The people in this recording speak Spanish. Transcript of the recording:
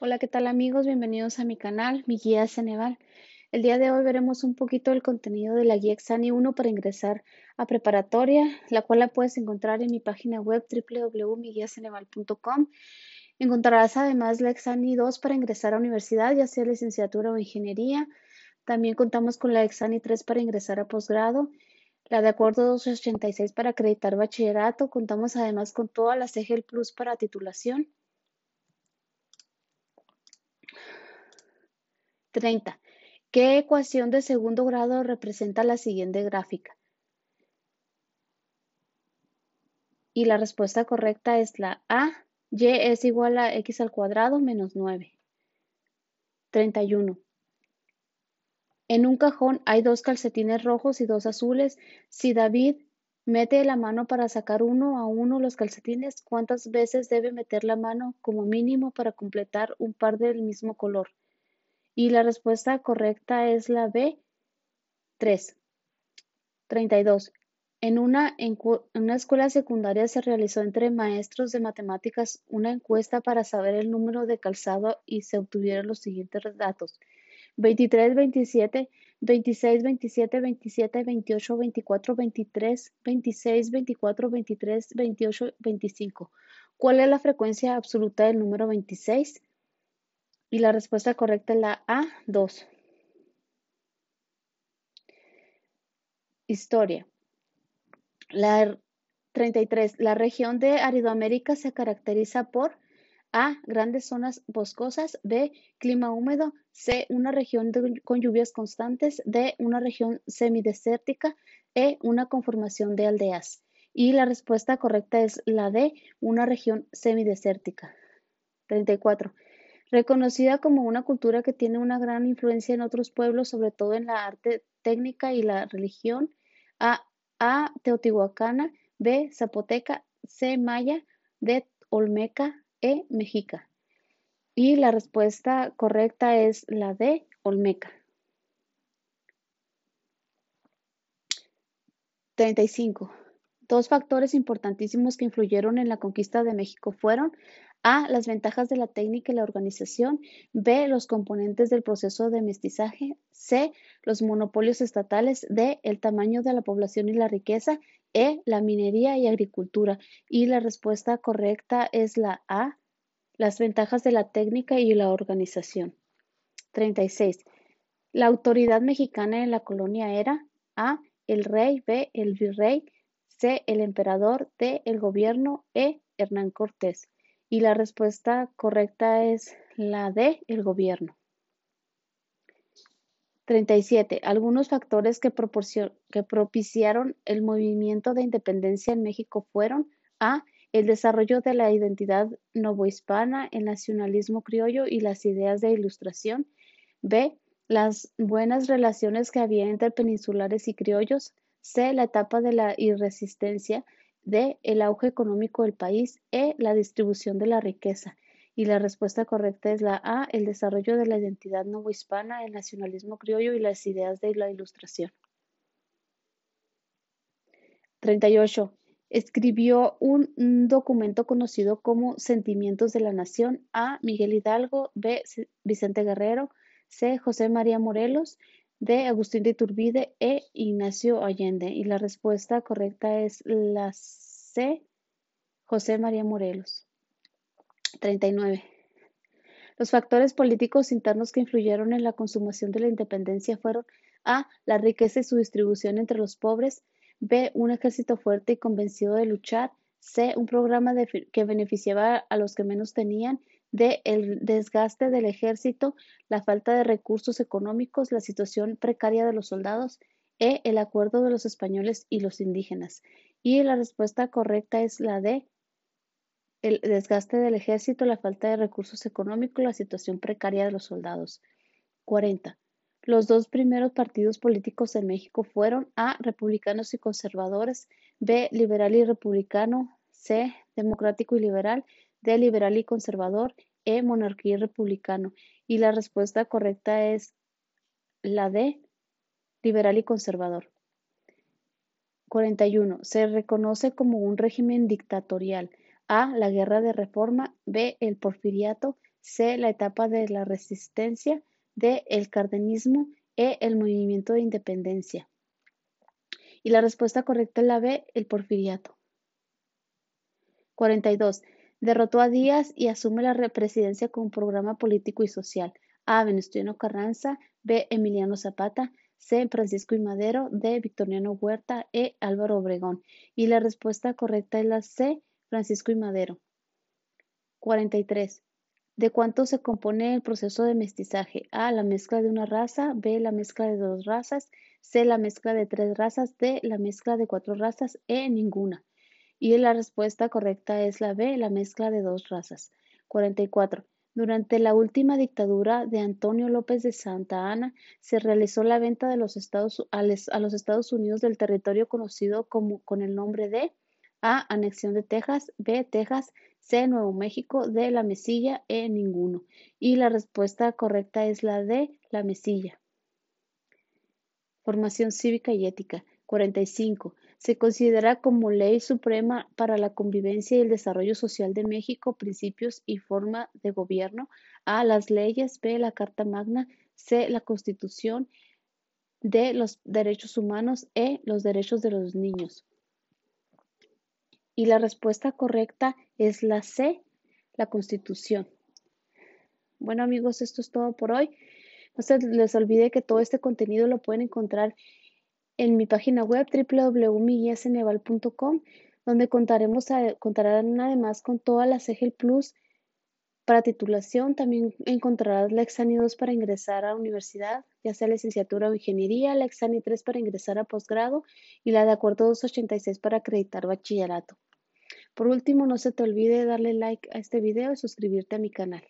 Hola, ¿qué tal amigos? Bienvenidos a mi canal, mi guía Ceneval. El día de hoy veremos un poquito del contenido de la guía Exani 1 para ingresar a preparatoria, la cual la puedes encontrar en mi página web www.miguiaceneval.com. Encontrarás además la Exani 2 para ingresar a universidad, ya sea licenciatura o ingeniería. También contamos con la Exani 3 para ingresar a posgrado, la de acuerdo 286 para acreditar bachillerato. Contamos además con todas las EGEL Plus para titulación 30. ¿Qué ecuación de segundo grado representa la siguiente gráfica? Y la respuesta correcta es la A. Y es igual a x al cuadrado menos 9. 31. En un cajón hay dos calcetines rojos y dos azules. Si David mete la mano para sacar uno a uno los calcetines, ¿cuántas veces debe meter la mano como mínimo para completar un par del mismo color? Y la respuesta correcta es la B, 3. 32. En una, en una escuela secundaria se realizó entre maestros de matemáticas una encuesta para saber el número de calzado y se obtuvieron los siguientes datos. 23, 27, 26, 27, 27, 28, 24, 23, 26, 24, 23, 28, 25. ¿Cuál es la frecuencia absoluta del número 26? Y la respuesta correcta es la A, 2. Historia. La 33. La región de Aridoamérica se caracteriza por A. Grandes zonas boscosas. B. Clima húmedo. C. Una región con lluvias constantes. D. Una región semidesértica. E. Una conformación de aldeas. Y la respuesta correcta es la D. Una región semidesértica. 34 reconocida como una cultura que tiene una gran influencia en otros pueblos, sobre todo en la arte técnica y la religión. A. A. Teotihuacana. B. Zapoteca. C. Maya. D. Olmeca. E. Mexica. Y la respuesta correcta es la D. Olmeca. 35. Dos factores importantísimos que influyeron en la conquista de México fueron a. Las ventajas de la técnica y la organización. B. Los componentes del proceso de mestizaje. C. Los monopolios estatales. D. El tamaño de la población y la riqueza. E. La minería y agricultura. Y la respuesta correcta es la A. Las ventajas de la técnica y la organización. 36. La autoridad mexicana en la colonia era A. El rey. B. El virrey. C. El emperador. D. El gobierno. E. Hernán Cortés. Y la respuesta correcta es la de el gobierno. 37. Algunos factores que, que propiciaron el movimiento de independencia en México fueron A. El desarrollo de la identidad novohispana, el nacionalismo criollo y las ideas de ilustración. B. Las buenas relaciones que había entre peninsulares y criollos. C. La etapa de la irresistencia D. El auge económico del país. E. La distribución de la riqueza. Y la respuesta correcta es la A. El desarrollo de la identidad novohispana, el nacionalismo criollo y las ideas de la ilustración. 38. Escribió un, documento conocido como Sentimientos de la Nación. A. Miguel Hidalgo. B. Vicente Guerrero. C. José María Morelos. D. Agustín de Iturbide e Ignacio Allende. Y la respuesta correcta es la C. José María Morelos. 39. Los factores políticos internos que influyeron en la consumación de la independencia fueron A. La riqueza y su distribución entre los pobres. B. Un ejército fuerte y convencido de luchar. C. Un programa que beneficiaba a los que menos tenían de el desgaste del ejército, la falta de recursos económicos, la situación precaria de los soldados e el acuerdo de los españoles y los indígenas. Y la respuesta correcta es la de el desgaste del ejército, la falta de recursos económicos, la situación precaria de los soldados. 40. Los dos primeros partidos políticos en México fueron A. Republicanos y conservadores, B. Liberal y republicano, C. Democrático y liberal, D. Liberal y conservador. E. Monarquía y republicano. Y la respuesta correcta es la D. Liberal y conservador. 41. Se reconoce como un régimen dictatorial. A. La guerra de reforma. B. El porfiriato. C. La etapa de la resistencia. D. El cardenismo. E. El movimiento de independencia. Y la respuesta correcta es la B. El porfiriato. 42. Derrotó a Díaz y asume la presidencia con un programa político y social. A. Venustiano Carranza. B. Emiliano Zapata. C. Francisco y Madero. D. Victoriano Huerta. E. Álvaro Obregón. Y la respuesta correcta es la C. Francisco y Madero. 43. ¿De cuánto se compone el proceso de mestizaje? A. La mezcla de una raza. B. La mezcla de dos razas. C. La mezcla de tres razas. D. La mezcla de cuatro razas. E. Ninguna. Y la respuesta correcta es la B. La mezcla de dos razas. 44. Durante la última dictadura de Antonio López de Santa Anna, se realizó la venta de los Estados, a los Estados Unidos del territorio conocido como, con el nombre de A. Anexión de Texas, B. Texas, C. Nuevo México, D. La Mesilla, E. Ninguno. Y la respuesta correcta es la D. La Mesilla. Formación cívica y ética. 45. Se considera como ley suprema para la convivencia y el desarrollo social de México principios y forma de gobierno. A. Las leyes. B. La Carta Magna. C. La Constitución. D. Los derechos humanos. E. Los derechos de los niños. Y la respuesta correcta es la C. La Constitución. Bueno amigos, esto es todo por hoy. No se les olvide que todo este contenido lo pueden encontrar en mi página web www.miguelseneval.com, donde contaremos contarán además con todas las EGEL Plus para titulación. También encontrarás la Exani 2 para ingresar a universidad, ya sea licenciatura o ingeniería, la Exani 3 para ingresar a posgrado y la de acuerdo 286 para acreditar bachillerato. Por último, no se te olvide darle like a este video y suscribirte a mi canal.